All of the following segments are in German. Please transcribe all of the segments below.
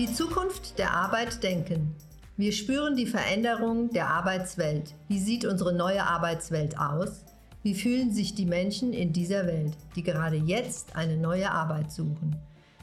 Die Zukunft der Arbeit denken. Wir spüren die Veränderung der Arbeitswelt. Wie sieht unsere neue Arbeitswelt aus? Wie fühlen sich die Menschen in dieser Welt, die gerade jetzt eine neue Arbeit suchen?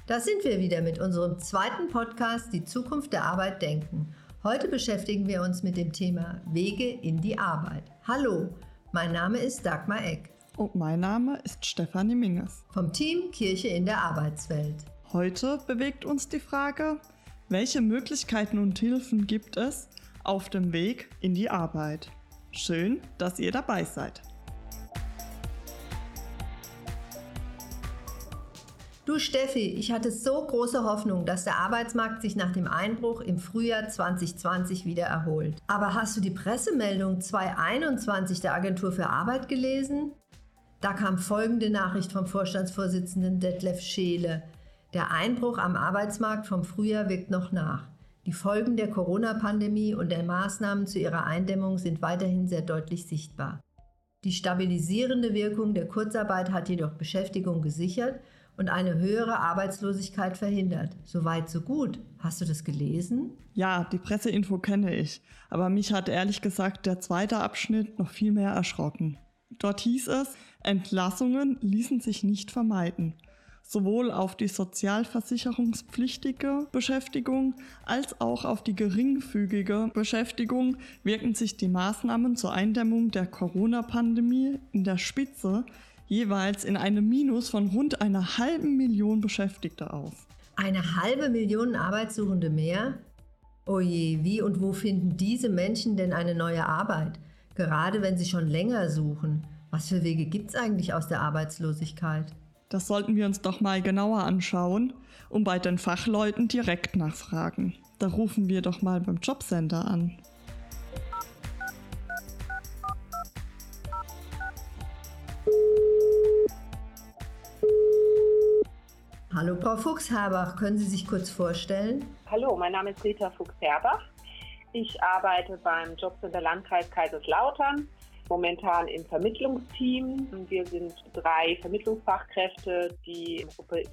Da sind wir wieder mit unserem zweiten Podcast Die Zukunft der Arbeit denken. Heute beschäftigen wir uns mit dem Thema Wege in die Arbeit. Hallo, mein Name ist Dagmar Eck. Und mein Name ist Stefanie Minges. Vom Team Kirche in der Arbeitswelt. Heute bewegt uns die Frage, welche Möglichkeiten und Hilfen gibt es auf dem Weg in die Arbeit? Schön, dass ihr dabei seid. Du Steffi, ich hatte so große Hoffnung, dass der Arbeitsmarkt sich nach dem Einbruch im Frühjahr 2020 wieder erholt. Aber hast du die Pressemeldung 2021 der Agentur für Arbeit gelesen? Da kam folgende Nachricht vom Vorstandsvorsitzenden Detlef Scheele. Der Einbruch am Arbeitsmarkt vom Frühjahr wirkt noch nach. Die Folgen der Corona-Pandemie und der Maßnahmen zu ihrer Eindämmung sind weiterhin sehr deutlich sichtbar. Die stabilisierende Wirkung der Kurzarbeit hat jedoch Beschäftigung gesichert und eine höhere Arbeitslosigkeit verhindert. Soweit, so gut. Hast du das gelesen? Ja, die Presseinfo kenne ich. Aber mich hat ehrlich gesagt der zweite Abschnitt noch viel mehr erschrocken. Dort hieß es, Entlassungen ließen sich nicht vermeiden sowohl auf die sozialversicherungspflichtige Beschäftigung als auch auf die geringfügige Beschäftigung wirken sich die Maßnahmen zur Eindämmung der Corona-Pandemie in der Spitze jeweils in einem Minus von rund einer halben Million Beschäftigte aus. Eine halbe Million Arbeitssuchende mehr? Oje, wie und wo finden diese Menschen denn eine neue Arbeit? Gerade wenn sie schon länger suchen. Was für Wege gibt es eigentlich aus der Arbeitslosigkeit? Das sollten wir uns doch mal genauer anschauen und bei den Fachleuten direkt nachfragen. Da rufen wir doch mal beim Jobcenter an. Hallo Frau Fuchs-Herbach, können Sie sich kurz vorstellen? Hallo, mein Name ist Rita Fuchs-Herbach. Ich arbeite beim Jobcenter Landkreis Kaiserslautern momentan im Vermittlungsteam. Wir sind drei Vermittlungsfachkräfte, die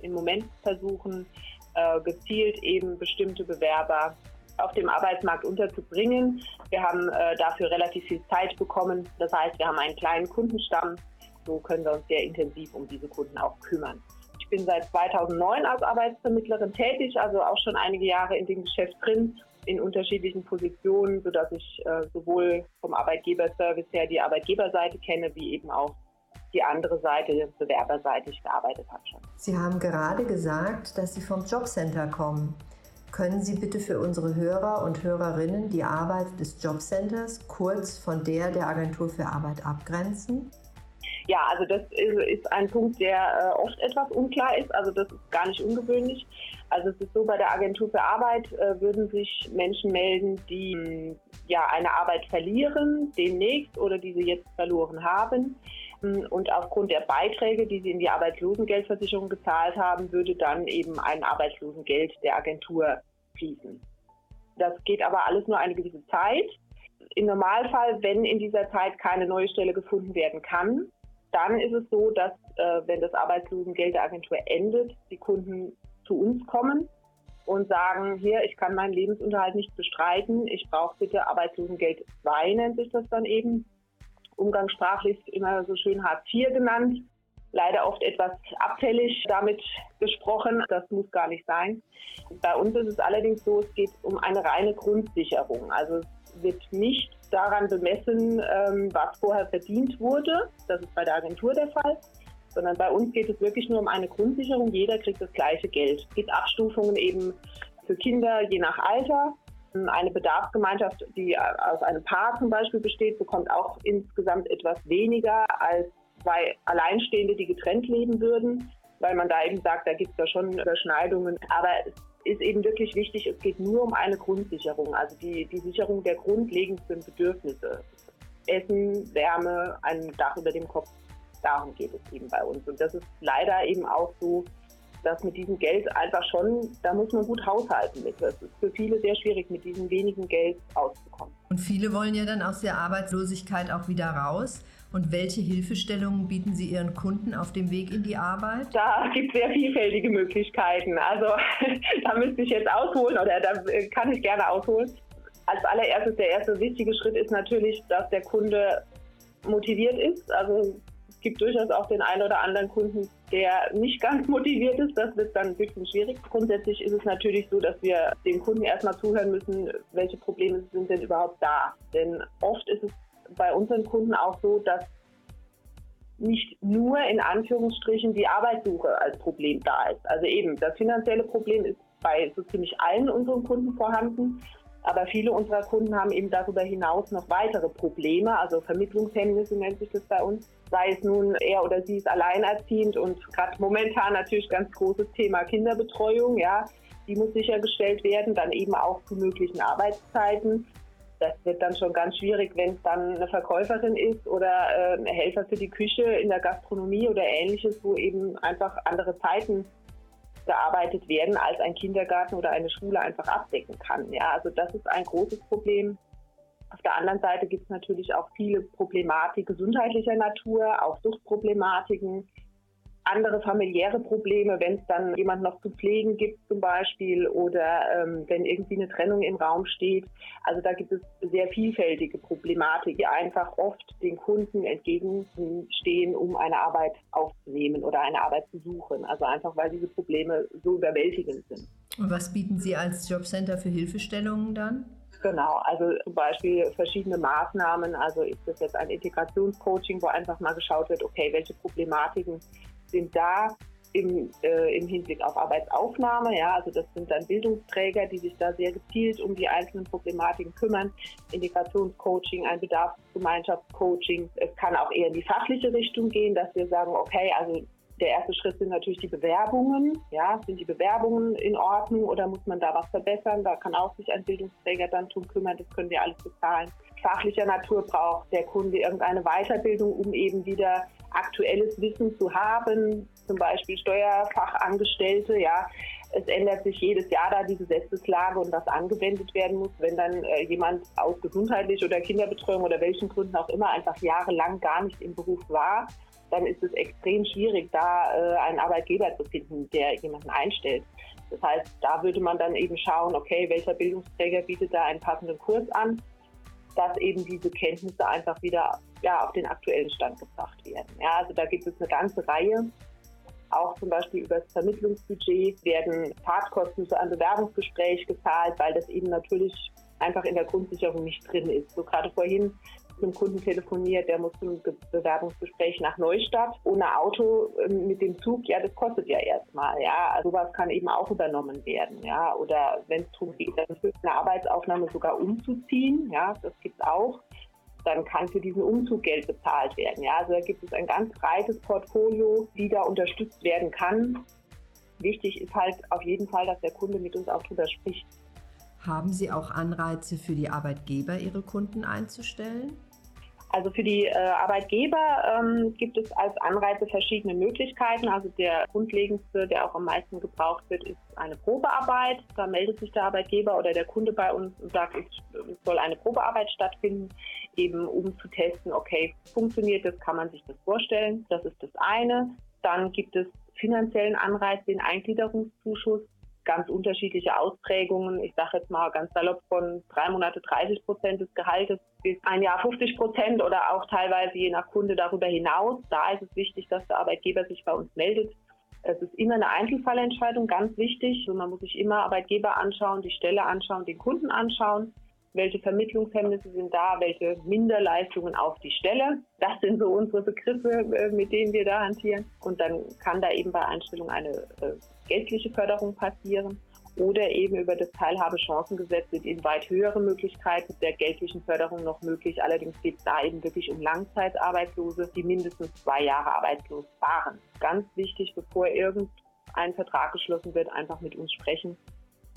im Moment versuchen, äh, gezielt eben bestimmte Bewerber auf dem Arbeitsmarkt unterzubringen. Wir haben äh, dafür relativ viel Zeit bekommen. Das heißt, wir haben einen kleinen Kundenstamm. So können wir uns sehr intensiv um diese Kunden auch kümmern. Ich bin seit 2009 als Arbeitsvermittlerin tätig, also auch schon einige Jahre in dem Geschäft drin in unterschiedlichen Positionen, sodass ich äh, sowohl vom Arbeitgeberservice her die Arbeitgeberseite kenne, wie eben auch die andere Seite, bewerberseitig gearbeitet habe schon. Sie haben gerade gesagt, dass Sie vom Jobcenter kommen. Können Sie bitte für unsere Hörer und Hörerinnen die Arbeit des Jobcenters kurz von der der Agentur für Arbeit abgrenzen? Ja, also das ist, ein Punkt, der äh, oft etwas unklar ist. Also das ist gar nicht ungewöhnlich. Also es ist so, bei der Agentur für Arbeit äh, würden sich Menschen melden, die ja eine Arbeit verlieren, demnächst oder die sie jetzt verloren haben. Und aufgrund der Beiträge, die sie in die Arbeitslosengeldversicherung gezahlt haben, würde dann eben ein Arbeitslosengeld der Agentur fließen. Das geht aber alles nur eine gewisse Zeit. Im Normalfall, wenn in dieser Zeit keine neue Stelle gefunden werden kann, dann ist es so, dass äh, wenn das Arbeitslosengeld der Agentur endet, die Kunden zu uns kommen und sagen, hier, ich kann meinen Lebensunterhalt nicht bestreiten, ich brauche bitte Arbeitslosengeld 2, nennt sich das dann eben. Umgangssprachlich immer so schön Hartz IV genannt. Leider oft etwas abfällig damit gesprochen. Das muss gar nicht sein. Bei uns ist es allerdings so, es geht um eine reine Grundsicherung. Also es wird nicht daran bemessen, ähm, was vorher verdient wurde. Das ist bei der Agentur der Fall. Sondern bei uns geht es wirklich nur um eine Grundsicherung. Jeder kriegt das gleiche Geld. Es gibt Abstufungen eben für Kinder je nach Alter. Eine Bedarfsgemeinschaft, die aus einem Paar zum Beispiel besteht, bekommt auch insgesamt etwas weniger als zwei Alleinstehende, die getrennt leben würden, weil man da eben sagt, da gibt es da schon Überschneidungen. Aber es ist eben wirklich wichtig, es geht nur um eine Grundsicherung, also die, die Sicherung der grundlegendsten Bedürfnisse. Essen, Wärme, ein Dach über dem Kopf, darum geht es eben bei uns. Und das ist leider eben auch so, dass mit diesem Geld einfach schon, da muss man gut haushalten mit. Es ist für viele sehr schwierig, mit diesem wenigen Geld auszukommen. Und viele wollen ja dann aus der Arbeitslosigkeit auch wieder raus. Und welche Hilfestellungen bieten Sie Ihren Kunden auf dem Weg in die Arbeit? Da gibt es sehr vielfältige Möglichkeiten. Also da müsste ich jetzt ausholen oder da kann ich gerne ausholen. Als allererstes der erste wichtige Schritt ist natürlich, dass der Kunde motiviert ist. Also gibt durchaus auch den einen oder anderen Kunden, der nicht ganz motiviert ist. Das wird dann ein bisschen schwierig. Grundsätzlich ist es natürlich so, dass wir dem Kunden erstmal zuhören müssen, welche Probleme sind denn überhaupt da. Denn oft ist es bei unseren Kunden auch so, dass nicht nur in Anführungsstrichen die Arbeitssuche als Problem da ist. Also eben, das finanzielle Problem ist bei so ziemlich allen unseren Kunden vorhanden. Aber viele unserer Kunden haben eben darüber hinaus noch weitere Probleme, also Vermittlungshemmnisse nennt sich das bei uns. Sei es nun er oder sie ist alleinerziehend und gerade momentan natürlich ganz großes Thema Kinderbetreuung, ja. Die muss sichergestellt werden, dann eben auch zu möglichen Arbeitszeiten das wird dann schon ganz schwierig, wenn es dann eine Verkäuferin ist oder äh, ein Helfer für die Küche in der Gastronomie oder ähnliches, wo eben einfach andere Zeiten gearbeitet werden, als ein Kindergarten oder eine Schule einfach abdecken kann. Ja, also das ist ein großes Problem. Auf der anderen Seite gibt es natürlich auch viele Problematiken gesundheitlicher Natur, auch Suchtproblematiken, andere familiäre Probleme, wenn es dann jemand noch zu pflegen gibt zum Beispiel oder ähm, wenn irgendwie eine Trennung im Raum steht. Also da gibt es sehr vielfältige Problematik, die einfach oft den Kunden entgegenstehen, um eine Arbeit aufzunehmen oder eine Arbeit zu suchen. Also einfach, weil diese Probleme so überwältigend sind. Und was bieten Sie als Jobcenter für Hilfestellungen dann? Genau, also zum Beispiel verschiedene Maßnahmen. Also ist das jetzt ein Integrationscoaching, wo einfach mal geschaut wird, okay, welche Problematiken sind da im, äh, im Hinblick auf Arbeitsaufnahme. Ja, also das sind dann Bildungsträger, die sich da sehr gezielt um die einzelnen Problematiken kümmern. Integrationscoaching, ein Bedarfsgemeinschaftscoaching. Es kann auch eher in die fachliche Richtung gehen, dass wir sagen, okay, also der erste Schritt sind natürlich die Bewerbungen. Ja, sind die Bewerbungen in Ordnung oder muss man da was verbessern? Da kann auch sich ein Bildungsträger dann drum kümmern. Das können wir alles bezahlen. Fachlicher Natur braucht der Kunde irgendeine Weiterbildung, um eben wieder aktuelles Wissen zu haben, zum Beispiel Steuerfachangestellte, ja. Es ändert sich jedes Jahr da die Gesetzeslage und was angewendet werden muss. Wenn dann äh, jemand aus gesundheitlich oder Kinderbetreuung oder welchen Gründen auch immer einfach jahrelang gar nicht im Beruf war, dann ist es extrem schwierig, da äh, einen Arbeitgeber zu finden, der jemanden einstellt. Das heißt, da würde man dann eben schauen, okay, welcher Bildungsträger bietet da einen passenden Kurs an, dass eben diese Kenntnisse einfach wieder ja, auf den aktuellen Stand gebracht werden. Ja, also da gibt es eine ganze Reihe. Auch zum Beispiel über das Vermittlungsbudget werden Fahrtkosten für ein Bewerbungsgespräch gezahlt, weil das eben natürlich einfach in der Grundsicherung nicht drin ist. So gerade vorhin mit einem Kunden telefoniert, der muss zum Bewerbungsgespräch nach Neustadt ohne Auto ähm, mit dem Zug, ja, das kostet ja erstmal, ja. Also sowas kann eben auch übernommen werden, ja. Oder wenn es darum geht, dann für eine Arbeitsaufnahme sogar umzuziehen, ja, das gibt es auch dann kann für diesen Umzug Geld bezahlt werden. Ja, also da gibt es ein ganz breites Portfolio, wie da unterstützt werden kann. Wichtig ist halt auf jeden Fall, dass der Kunde mit uns auch drüber spricht. Haben Sie auch Anreize für die Arbeitgeber, Ihre Kunden einzustellen? Also für die äh, Arbeitgeber ähm, gibt es als Anreize verschiedene Möglichkeiten. Also der grundlegendste, der auch am meisten gebraucht wird, ist eine Probearbeit. Da meldet sich der Arbeitgeber oder der Kunde bei uns und sagt, es soll eine Probearbeit stattfinden, eben um zu testen, okay, funktioniert das, kann man sich das vorstellen. Das ist das eine. Dann gibt es finanziellen Anreiz, den Eingliederungszuschuss ganz unterschiedliche Ausprägungen. Ich sage jetzt mal ganz salopp von drei Monate 30 Prozent des Gehaltes bis ein Jahr 50 Prozent oder auch teilweise je nach Kunde darüber hinaus. Da ist es wichtig, dass der Arbeitgeber sich bei uns meldet. Es ist immer eine Einzelfallentscheidung, ganz wichtig. Also man muss sich immer Arbeitgeber anschauen, die Stelle anschauen, den Kunden anschauen. Welche Vermittlungshemmnisse sind da? Welche Minderleistungen auf die Stelle? Das sind so unsere Begriffe, äh, mit denen wir da hantieren. Und dann kann da eben bei Einstellung eine äh, geldliche Förderung passieren oder eben über das Teilhabechancengesetz sind eben weit höhere Möglichkeiten der geldlichen Förderung noch möglich. Allerdings geht es da eben wirklich um Langzeitarbeitslose, die mindestens zwei Jahre arbeitslos waren. Ganz wichtig, bevor irgendein Vertrag geschlossen wird, einfach mit uns sprechen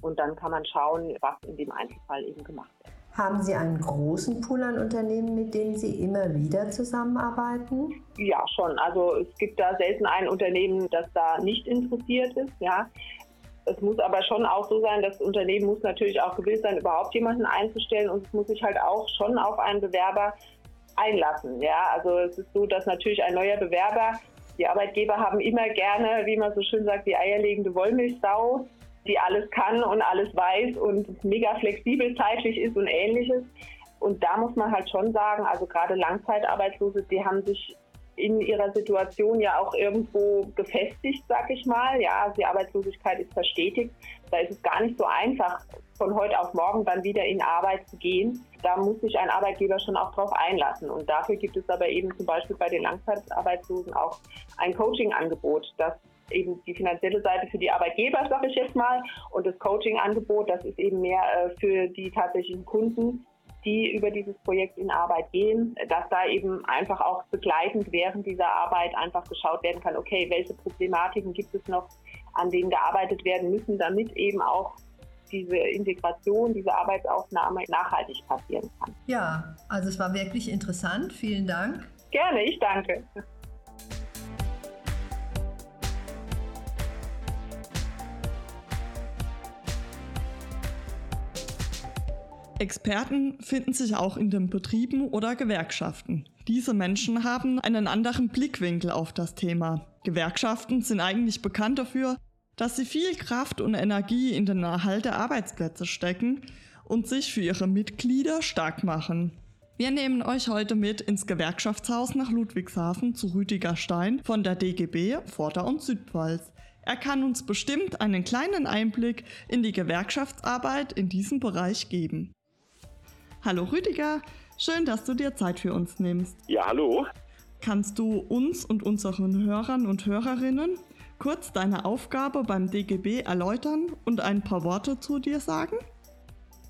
und dann kann man schauen, was in dem Einzelfall eben gemacht wird. Haben Sie einen großen Pool an Unternehmen, mit denen Sie immer wieder zusammenarbeiten? Ja, schon. Also es gibt da selten ein Unternehmen, das da nicht interessiert ist. Ja. Es muss aber schon auch so sein, das Unternehmen muss natürlich auch gewillt sein, überhaupt jemanden einzustellen und es muss sich halt auch schon auf einen Bewerber einlassen. Ja, also es ist so, dass natürlich ein neuer Bewerber, die Arbeitgeber haben immer gerne, wie man so schön sagt, die eierlegende Wollmilchsau, die alles kann und alles weiß und mega flexibel zeitlich ist und ähnliches. Und da muss man halt schon sagen, also gerade Langzeitarbeitslose, die haben sich in ihrer Situation ja auch irgendwo gefestigt, sag ich mal. Ja, die Arbeitslosigkeit ist verstetigt. Da ist es gar nicht so einfach, von heute auf morgen dann wieder in Arbeit zu gehen. Da muss sich ein Arbeitgeber schon auch drauf einlassen. Und dafür gibt es aber eben zum Beispiel bei den Langzeitarbeitslosen auch ein Coaching-Angebot, das eben die finanzielle Seite für die Arbeitgeber, sage ich jetzt mal, und das Coaching-Angebot, das ist eben mehr äh, für die tatsächlichen Kunden, die über dieses Projekt in Arbeit gehen, dass da eben einfach auch begleitend während dieser Arbeit einfach geschaut werden kann, okay, welche Problematiken gibt es noch, an denen gearbeitet werden müssen, damit eben auch diese Integration, diese Arbeitsaufnahme nachhaltig passieren kann. Ja, also es war wirklich interessant. Vielen Dank. Gerne, ich danke. Experten finden sich auch in den Betrieben oder Gewerkschaften. Diese Menschen haben einen anderen Blickwinkel auf das Thema. Gewerkschaften sind eigentlich bekannt dafür, dass sie viel Kraft und Energie in den Erhalt der Arbeitsplätze stecken und sich für ihre Mitglieder stark machen. Wir nehmen euch heute mit ins Gewerkschaftshaus nach Ludwigshafen zu Rüdiger Stein von der DGB Vorder- und Südpfalz. Er kann uns bestimmt einen kleinen Einblick in die Gewerkschaftsarbeit in diesem Bereich geben. Hallo Rüdiger, schön, dass du dir Zeit für uns nimmst. Ja, hallo. Kannst du uns und unseren Hörern und Hörerinnen kurz deine Aufgabe beim DGB erläutern und ein paar Worte zu dir sagen?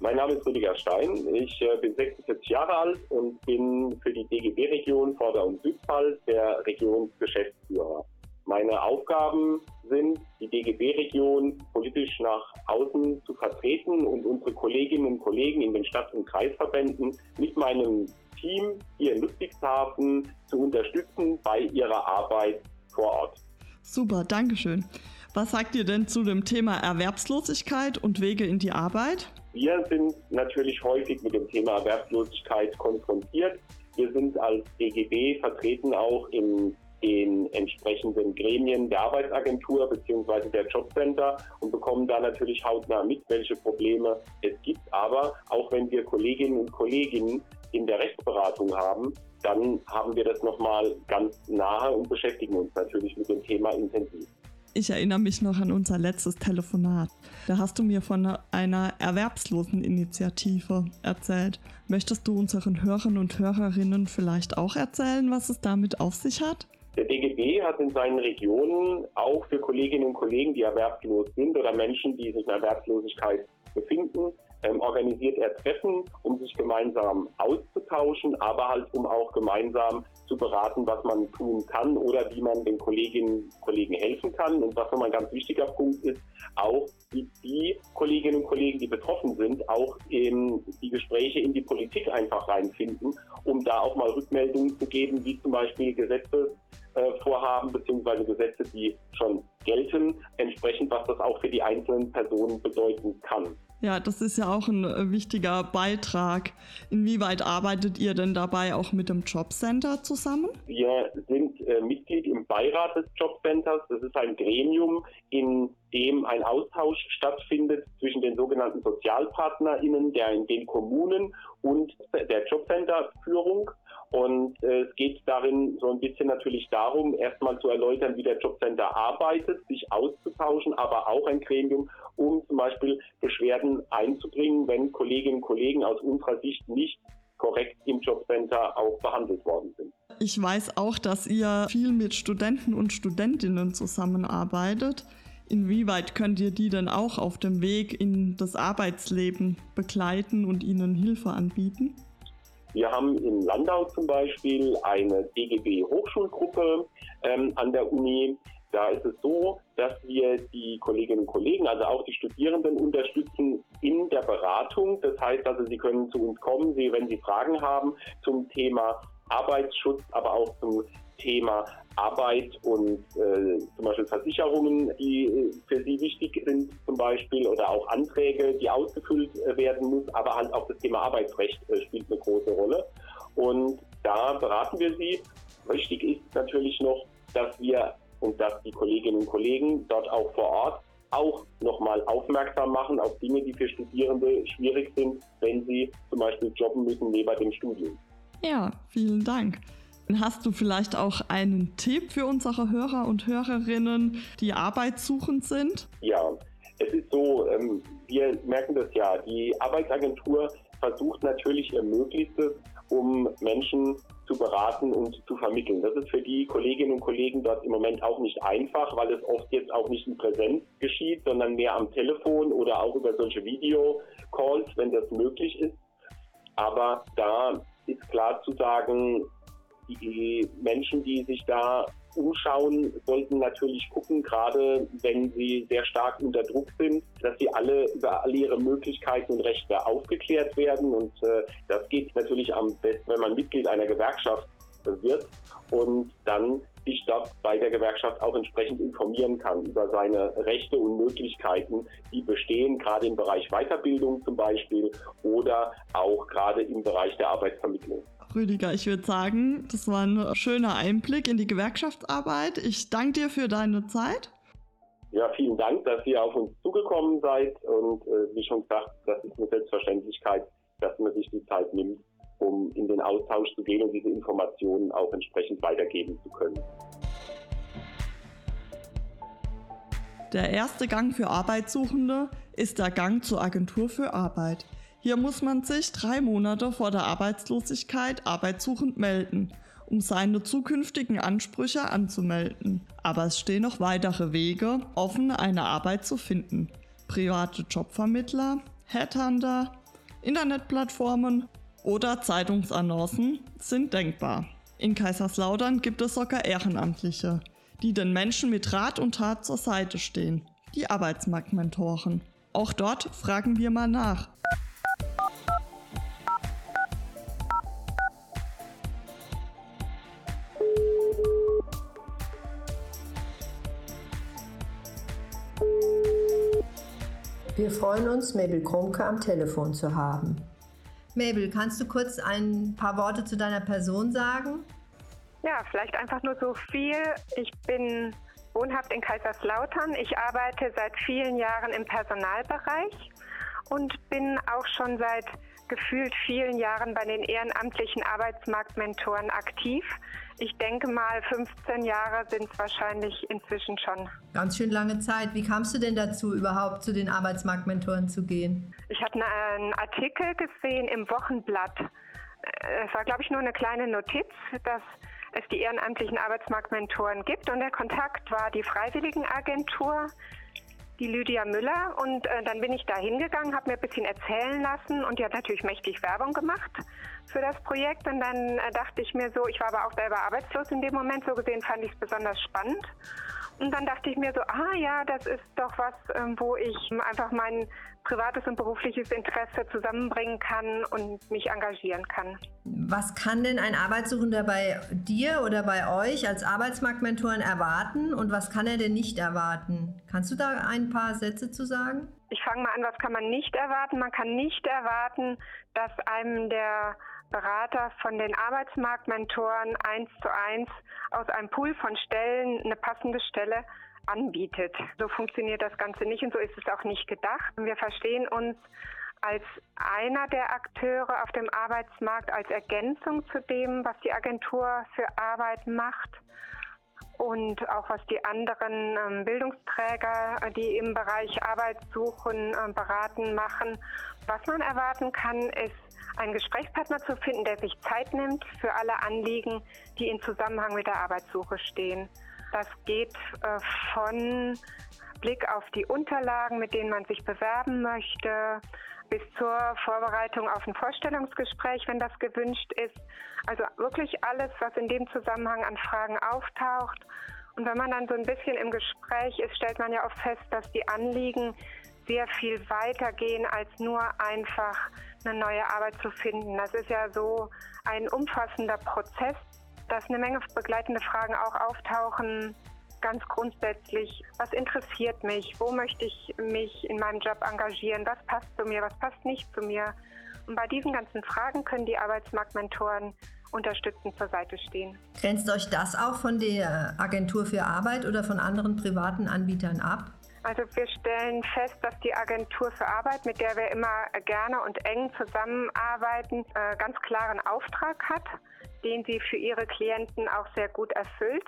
Mein Name ist Rüdiger Stein. Ich äh, bin 46 Jahre alt und bin für die DGB-Region Vorder- und Südpfalz der Regionsgeschäftsführer. Meine Aufgaben sind, die DGB-Region politisch nach außen zu vertreten und unsere Kolleginnen und Kollegen in den Stadt- und Kreisverbänden mit meinem Team hier in Ludwigshafen zu unterstützen bei ihrer Arbeit vor Ort. Super, Dankeschön. Was sagt ihr denn zu dem Thema Erwerbslosigkeit und Wege in die Arbeit? Wir sind natürlich häufig mit dem Thema Erwerbslosigkeit konfrontiert. Wir sind als DGB vertreten auch im den entsprechenden Gremien der Arbeitsagentur bzw. der Jobcenter und bekommen da natürlich hautnah mit, welche Probleme es gibt. Aber auch wenn wir Kolleginnen und Kollegen in der Rechtsberatung haben, dann haben wir das nochmal ganz nahe und beschäftigen uns natürlich mit dem Thema intensiv. Ich erinnere mich noch an unser letztes Telefonat. Da hast du mir von einer Erwerbsloseninitiative erzählt. Möchtest du unseren Hörern und Hörerinnen vielleicht auch erzählen, was es damit auf sich hat? Der DGB hat in seinen Regionen auch für Kolleginnen und Kollegen, die erwerbslos sind oder Menschen, die sich in Erwerbslosigkeit befinden, ähm, organisiert er Treffen, um sich gemeinsam auszutauschen, aber halt um auch gemeinsam zu beraten, was man tun kann oder wie man den Kolleginnen und Kollegen helfen kann. Und was nochmal ein ganz wichtiger Punkt ist, auch die, die Kolleginnen und Kollegen, die betroffen sind, auch in die Gespräche in die Politik einfach reinfinden, um da auch mal Rückmeldungen zu geben, wie zum Beispiel Gesetze äh, Vorhaben bzw. Gesetze, die schon gelten, entsprechend was das auch für die einzelnen Personen bedeuten kann. Ja, das ist ja auch ein äh, wichtiger Beitrag. Inwieweit arbeitet ihr denn dabei auch mit dem Jobcenter zusammen? Wir sind äh, Mitglied im Beirat des Jobcenters. Das ist ein Gremium, in dem ein Austausch stattfindet zwischen den sogenannten SozialpartnerInnen der in den Kommunen und der Jobcenterführung. Und äh, es geht darin so ein bisschen natürlich darum, erstmal zu erläutern, wie der Jobcenter arbeitet, sich auszutauschen, aber auch ein Gremium, um zum Beispiel Beschwerden einzubringen, wenn Kolleginnen und Kollegen aus unserer Sicht nicht korrekt im Jobcenter auch behandelt worden sind. Ich weiß auch, dass ihr viel mit Studenten und Studentinnen zusammenarbeitet. Inwieweit könnt ihr die denn auch auf dem Weg in das Arbeitsleben begleiten und ihnen Hilfe anbieten? Wir haben in Landau zum Beispiel eine DGB-Hochschulgruppe ähm, an der Uni. Da ist es so, dass wir die Kolleginnen und Kollegen, also auch die Studierenden unterstützen in der Beratung. Das heißt also, sie können zu uns kommen, wenn sie Fragen haben zum Thema Arbeitsschutz, aber auch zum Thema Arbeit und äh, zum Beispiel Versicherungen, die äh, für Sie wichtig sind, zum Beispiel, oder auch Anträge, die ausgefüllt äh, werden müssen, aber halt auch das Thema Arbeitsrecht äh, spielt eine große Rolle. Und da beraten wir sie. Wichtig ist natürlich noch, dass wir und dass die Kolleginnen und Kollegen dort auch vor Ort auch nochmal aufmerksam machen auf Dinge, die für Studierende schwierig sind, wenn sie zum Beispiel jobben müssen neben dem Studium. Ja, vielen Dank. Hast du vielleicht auch einen Tipp für unsere Hörer und Hörerinnen, die arbeitssuchend sind? Ja, es ist so, ähm, wir merken das ja, die Arbeitsagentur versucht natürlich ihr Möglichstes, um Menschen zu beraten und zu vermitteln. Das ist für die Kolleginnen und Kollegen dort im Moment auch nicht einfach, weil es oft jetzt auch nicht in Präsenz geschieht, sondern mehr am Telefon oder auch über solche Videocalls, wenn das möglich ist. Aber da ist klar zu sagen, die Menschen, die sich da umschauen, sollten natürlich gucken, gerade wenn sie sehr stark unter Druck sind, dass sie alle über alle ihre Möglichkeiten und Rechte aufgeklärt werden. Und äh, das geht natürlich am besten, wenn man Mitglied einer Gewerkschaft wird und dann sich dort bei der Gewerkschaft auch entsprechend informieren kann über seine Rechte und Möglichkeiten, die bestehen, gerade im Bereich Weiterbildung zum Beispiel oder auch gerade im Bereich der Arbeitsvermittlung. Rüdiger, ich würde sagen, das war ein schöner Einblick in die Gewerkschaftsarbeit. Ich danke dir für deine Zeit. Ja, vielen Dank, dass ihr auf uns zugekommen seid. Und äh, wie schon gesagt, das ist eine Selbstverständlichkeit, dass man sich die Zeit nimmt, um in den Austausch zu gehen und diese Informationen auch entsprechend weitergeben zu können. Der erste Gang für Arbeitssuchende ist der Gang zur Agentur für Arbeit. Hier muss man sich drei Monate vor der Arbeitslosigkeit arbeitssuchend melden, um seine zukünftigen Ansprüche anzumelden. Aber es stehen noch weitere Wege offen, eine Arbeit zu finden. Private Jobvermittler, Headhunter, Internetplattformen oder Zeitungsannoncen sind denkbar. In Kaiserslautern gibt es sogar Ehrenamtliche, die den Menschen mit Rat und Tat zur Seite stehen, die Arbeitsmarktmentoren. Auch dort fragen wir mal nach, Wir freuen uns, Mabel Krumke am Telefon zu haben. Mabel, kannst du kurz ein paar Worte zu deiner Person sagen? Ja, vielleicht einfach nur so viel. Ich bin wohnhaft in Kaiserslautern. Ich arbeite seit vielen Jahren im Personalbereich und bin auch schon seit gefühlt vielen Jahren bei den ehrenamtlichen Arbeitsmarktmentoren aktiv. Ich denke mal, 15 Jahre sind es wahrscheinlich inzwischen schon. Ganz schön lange Zeit. Wie kamst du denn dazu, überhaupt zu den Arbeitsmarktmentoren zu gehen? Ich habe einen Artikel gesehen im Wochenblatt. Äh, es war, glaube ich, nur eine kleine Notiz, dass es die ehrenamtlichen Arbeitsmarktmentoren gibt. Und der Kontakt war die Freiwilligenagentur die Lydia Müller. Und äh, dann bin ich da hingegangen, habe mir ein bisschen erzählen lassen und die hat natürlich mächtig Werbung gemacht für das Projekt. Und dann äh, dachte ich mir so, ich war aber auch selber arbeitslos in dem Moment, so gesehen fand ich es besonders spannend. Und dann dachte ich mir so, ah ja, das ist doch was, ähm, wo ich einfach mein privates und berufliches Interesse zusammenbringen kann und mich engagieren kann. Was kann denn ein Arbeitssuchender bei dir oder bei euch als Arbeitsmarktmentoren erwarten und was kann er denn nicht erwarten? Kannst du da ein paar Sätze zu sagen? Ich fange mal an, was kann man nicht erwarten? Man kann nicht erwarten, dass einem der Berater von den Arbeitsmarktmentoren eins zu eins aus einem Pool von Stellen eine passende Stelle anbietet. So funktioniert das Ganze nicht und so ist es auch nicht gedacht. Wir verstehen uns als einer der Akteure auf dem Arbeitsmarkt, als Ergänzung zu dem, was die Agentur für Arbeit macht und auch was die anderen ähm, Bildungsträger, die im Bereich Arbeit suchen, äh, beraten, machen. Was man erwarten kann, ist einen Gesprächspartner zu finden, der sich Zeit nimmt für alle Anliegen, die in Zusammenhang mit der Arbeitssuche stehen. Das geht äh, von Blick auf die Unterlagen, mit denen man sich bewerben möchte, bis zur Vorbereitung auf ein Vorstellungsgespräch, wenn das gewünscht ist. Also wirklich alles, was in dem Zusammenhang an Fragen auftaucht. Und wenn man dann so ein bisschen im Gespräch ist, stellt man ja oft fest, dass die Anliegen sehr viel weiter gehen, als nur einfach eine neue Arbeit zu finden. Das ist ja so ein umfassender Prozess, dass eine Menge begleitende Fragen auch auftauchen. Ganz grundsätzlich, was interessiert mich? Wo möchte ich mich in meinem Job engagieren? Was passt zu mir? Was passt nicht zu mir? Und bei diesen ganzen Fragen können die Arbeitsmarktmentoren unterstützend zur Seite stehen. Grenzt euch das auch von der Agentur für Arbeit oder von anderen privaten Anbietern ab? Also wir stellen fest, dass die Agentur für Arbeit, mit der wir immer gerne und eng zusammenarbeiten, äh, ganz klaren Auftrag hat, den sie für ihre Klienten auch sehr gut erfüllt.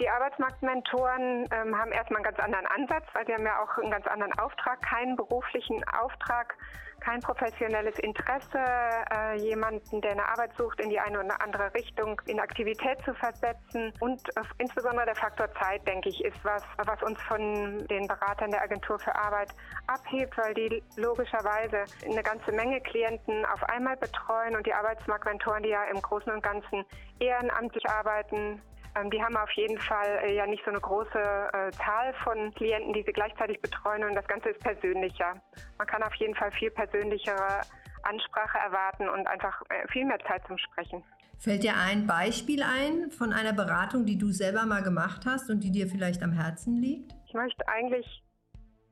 Die Arbeitsmarktmentoren ähm, haben erstmal einen ganz anderen Ansatz, weil sie haben ja auch einen ganz anderen Auftrag, keinen beruflichen Auftrag, kein professionelles Interesse, äh, jemanden, der eine Arbeit sucht, in die eine oder andere Richtung in Aktivität zu versetzen. Und äh, insbesondere der Faktor Zeit, denke ich, ist was, was uns von den Beratern der Agentur für Arbeit abhebt, weil die logischerweise eine ganze Menge Klienten auf einmal betreuen und die Arbeitsmarktmentoren, die ja im Großen und Ganzen ehrenamtlich arbeiten, ähm, die haben auf jeden Fall äh, ja nicht so eine große äh, Zahl von Klienten, die sie gleichzeitig betreuen und das Ganze ist persönlicher. Man kann auf jeden Fall viel persönlichere Ansprache erwarten und einfach äh, viel mehr Zeit zum Sprechen. Fällt dir ein Beispiel ein von einer Beratung, die du selber mal gemacht hast und die dir vielleicht am Herzen liegt? Ich möchte eigentlich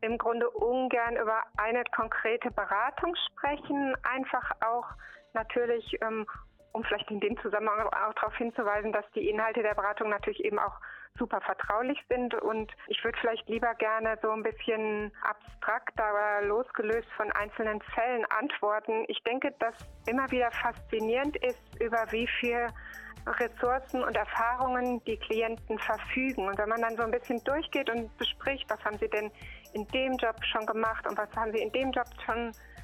im Grunde ungern über eine konkrete Beratung sprechen, einfach auch natürlich ähm, um vielleicht in dem Zusammenhang auch darauf hinzuweisen, dass die Inhalte der Beratung natürlich eben auch super vertraulich sind und ich würde vielleicht lieber gerne so ein bisschen abstrakt, aber losgelöst von einzelnen Fällen antworten. Ich denke, dass immer wieder faszinierend ist, über wie viel Ressourcen und Erfahrungen die Klienten verfügen. Und wenn man dann so ein bisschen durchgeht und bespricht, was haben sie denn in dem Job schon gemacht und was haben sie in dem Job schon gemacht.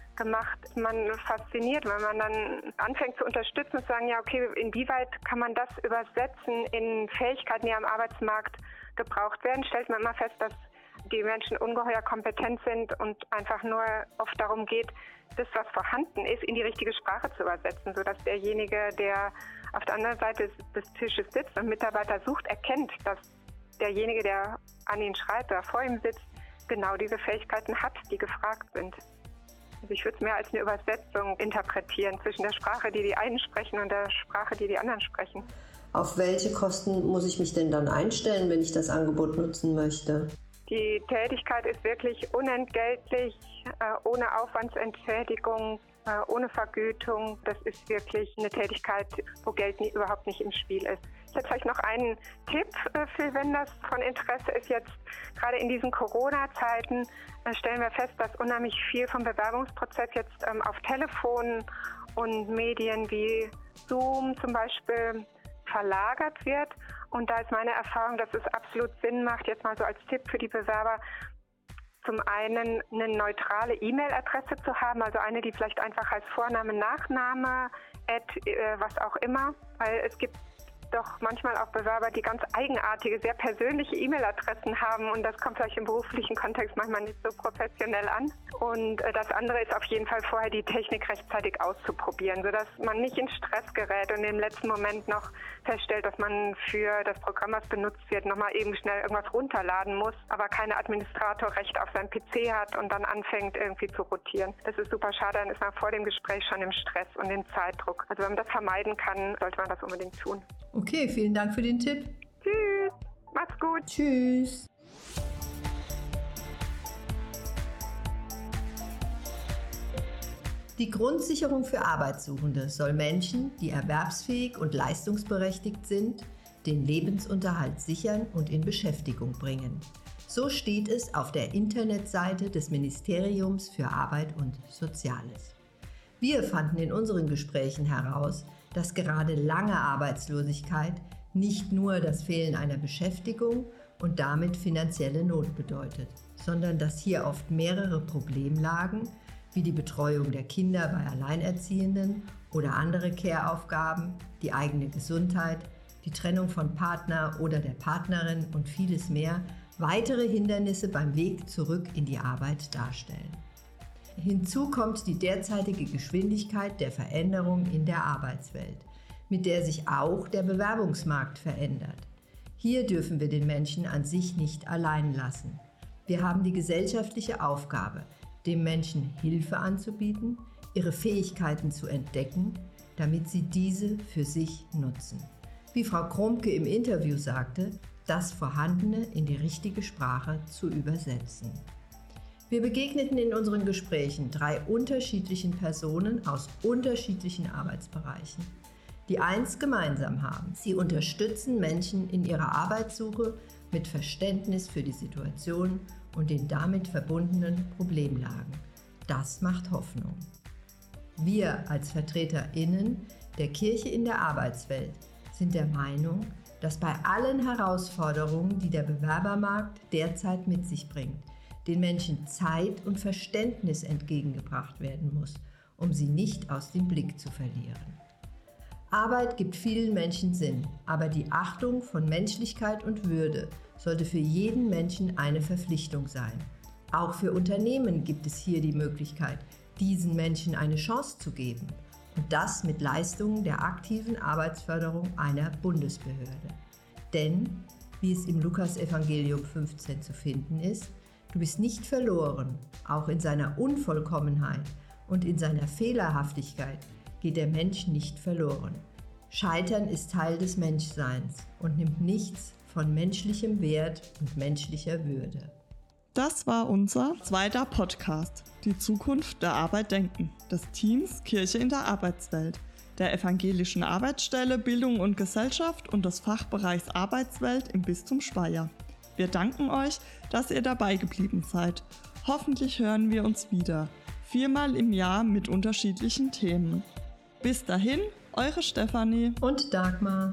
Man fasziniert, wenn man dann anfängt zu unterstützen und zu sagen, ja, okay, inwieweit kann man das übersetzen in Fähigkeiten, die am Arbeitsmarkt gebraucht werden, stellt man immer fest, dass die Menschen ungeheuer kompetent sind und einfach nur oft darum geht, das, was vorhanden ist, in die richtige Sprache zu übersetzen, sodass derjenige, der auf der anderen Seite des Tisches sitzt und Mitarbeiter sucht, erkennt, dass derjenige, der an ihn schreibt oder vor ihm sitzt, genau diese Fähigkeiten hat, die gefragt sind. Also ich würde es mehr als eine Übersetzung interpretieren zwischen der Sprache, die die einen sprechen und der Sprache, die die anderen sprechen. Auf welche Kosten muss ich mich denn dann einstellen, wenn ich das Angebot nutzen möchte? Die Tätigkeit ist wirklich unentgeltlich, äh, ohne Aufwandsentschädigung, äh, ohne Vergütung. Das ist wirklich eine Tätigkeit, wo Geld nie, überhaupt nicht im Spiel ist. Ich vielleicht noch einen Tipp äh, für, wenn das von Interesse ist. Jetzt gerade in diesen Corona-Zeiten äh, stellen wir fest, dass unheimlich viel vom Bewerbungsprozess jetzt ähm, auf Telefon und Medien wie Zoom zum Beispiel verlagert wird. Und da ist meine Erfahrung, dass es absolut Sinn macht, jetzt mal so als Tipp für die Bewerber, zum einen eine neutrale E-Mail-Adresse zu haben, also eine, die vielleicht einfach als Vorname, Nachname, Ad, äh, was auch immer, weil es gibt doch manchmal auch Bewerber, die ganz eigenartige, sehr persönliche E-Mail-Adressen haben und das kommt vielleicht im beruflichen Kontext manchmal nicht so professionell an. Und äh, das andere ist auf jeden Fall vorher die Technik rechtzeitig auszuprobieren, sodass man nicht in Stress gerät und im letzten Moment noch feststellt, dass man für das Programm, was benutzt wird, nochmal eben schnell irgendwas runterladen muss, aber keine Administratorrecht auf seinem PC hat und dann anfängt irgendwie zu rotieren. Das ist super schade, dann ist man vor dem Gespräch schon im Stress und im Zeitdruck. Also wenn man das vermeiden kann, sollte man das unbedingt tun. Okay, vielen Dank für den Tipp. Tschüss. Macht's gut. Tschüss. Die Grundsicherung für Arbeitssuchende soll Menschen, die erwerbsfähig und leistungsberechtigt sind, den Lebensunterhalt sichern und in Beschäftigung bringen. So steht es auf der Internetseite des Ministeriums für Arbeit und Soziales. Wir fanden in unseren Gesprächen heraus, dass gerade lange Arbeitslosigkeit nicht nur das Fehlen einer Beschäftigung und damit finanzielle Not bedeutet, sondern dass hier oft mehrere Problemlagen wie die Betreuung der Kinder bei Alleinerziehenden oder andere Care-Aufgaben, die eigene Gesundheit, die Trennung von Partner oder der Partnerin und vieles mehr weitere Hindernisse beim Weg zurück in die Arbeit darstellen. Hinzu kommt die derzeitige Geschwindigkeit der Veränderung in der Arbeitswelt, mit der sich auch der Bewerbungsmarkt verändert. Hier dürfen wir den Menschen an sich nicht allein lassen. Wir haben die gesellschaftliche Aufgabe, dem Menschen Hilfe anzubieten, ihre Fähigkeiten zu entdecken, damit sie diese für sich nutzen. Wie Frau Kromke im Interview sagte, das Vorhandene in die richtige Sprache zu übersetzen. Wir begegneten in unseren Gesprächen drei unterschiedlichen Personen aus unterschiedlichen Arbeitsbereichen. die eins gemeinsam haben. Sie unterstützen Menschen in ihrer Arbeitssuche mit Verständnis für die Situation und den damit verbundenen Problemlagen. Das macht Hoffnung. Wir als Vertreterinnen der Kirche in der Arbeitswelt sind der Meinung, dass bei allen Herausforderungen, die der Bewerbermarkt derzeit mit sich bringt, den Menschen Zeit und Verständnis entgegengebracht werden muss, um sie nicht aus dem Blick zu verlieren. Arbeit gibt vielen Menschen Sinn, aber die Achtung von Menschlichkeit und Würde sollte für jeden Menschen eine Verpflichtung sein. Auch für Unternehmen gibt es hier die Möglichkeit, diesen Menschen eine Chance zu geben. Und das mit Leistungen der aktiven Arbeitsförderung einer Bundesbehörde. Denn, wie es im Lukasevangelium 15 zu finden ist, du bist nicht verloren, auch in seiner Unvollkommenheit und in seiner Fehlerhaftigkeit geht der Mensch nicht verloren. Scheitern ist Teil des Menschseins und nimmt nichts von menschlichem Wert und menschlicher Würde. Das war unser zweiter Podcast, die Zukunft der Arbeit denken, des Teams Kirche in der Arbeitswelt, der evangelischen Arbeitsstelle Bildung und Gesellschaft und des Fachbereichs Arbeitswelt im Bistum Speyer. Wir danken euch, dass ihr dabei geblieben seid. Hoffentlich hören wir uns wieder, viermal im Jahr mit unterschiedlichen Themen. Bis dahin, eure Stefanie und Dagmar.